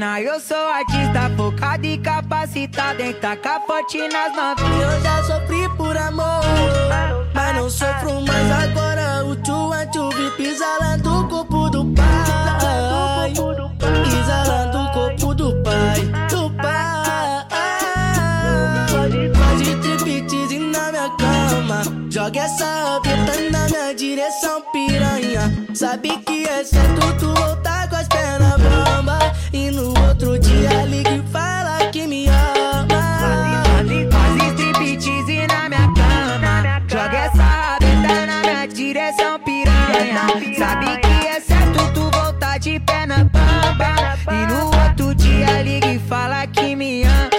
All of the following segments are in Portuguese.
mina. Eu sou artista focado e capacitado em tacar forte nas novinhas. Eu já sofri por amor, mas não sofro mais agora. O tchuvi pisa lá do corpo do pai. Pisa lá do corpo do pai. Do pai. Faz striptease na minha cama. Joga essa pita na minha direção, piranha. Sabe que é certo tu voltar com as minha direção, piranha. Sabe que é certo tu voltar de pé na bamba. E no outro dia liga e fala que me ama.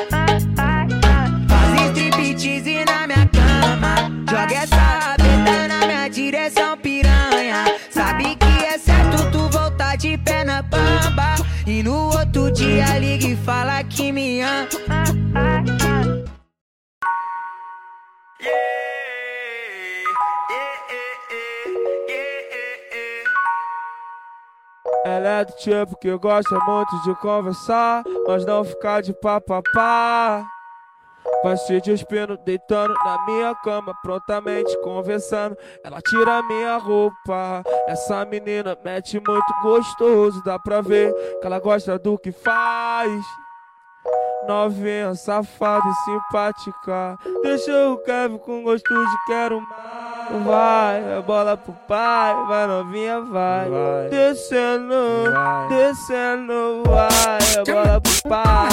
Faz striptease na minha cama. Joga essa rabeta na minha direção, piranha. Sabe que é certo tu voltar de pé na bamba. E no outro dia liga e fala que me ama. Ela é do tipo que gosta muito de conversar, mas não ficar de papapá. Vai se despindo, deitando na minha cama, prontamente conversando. Ela tira minha roupa. Essa menina mete muito gostoso, dá pra ver que ela gosta do que faz. Novinha, safada e simpática. Deixa o Kevin com gosto de quero mais. Vai, a bola pro pai, vai novinha, vai. Descendo, descendo, vai, a bola pro pai,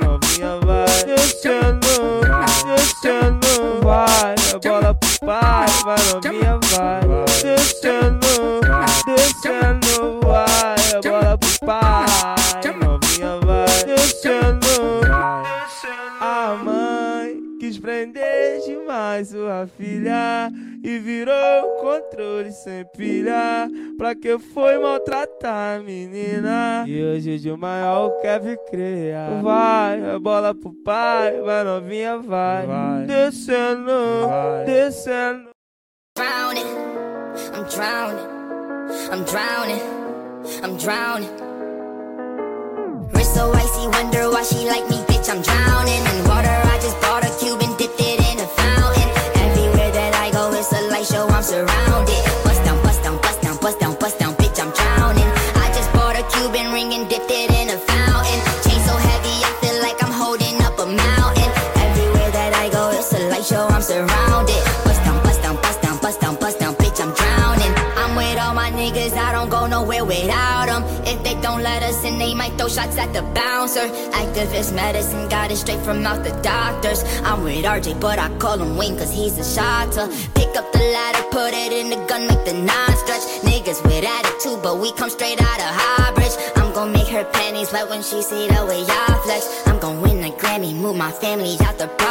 novinha, vai. Descendo, descendo, vai, a bola pro pai, vai novinha, vai. Descendo, descendo, vai, a bola pro pai, novinha, vai. Descendo, a mãe quis prender demais sua filha e virou controle sem pilha. Pra que foi maltratar a menina? E hoje de maior quer crer. Vai, a bola pro pai, vai novinha, vai. Descendo, descendo. drowning. I'm drowning. I'm drowning. I'm drowning. Wrist so icy, wonder why she like me, bitch. I'm drowning in don't go nowhere without them. If they don't let us in, they might throw shots at the bouncer. Activist medicine, got it straight from out the doctors. I'm with RJ, but I call him Wayne, cause he's a shotter. Pick up the ladder, put it in the gun, make the non stretch. Niggas with attitude, but we come straight out of Highbridge. I'm gonna make her panties wet when she see the way I flex. I'm gonna win a Grammy, move my family out the project.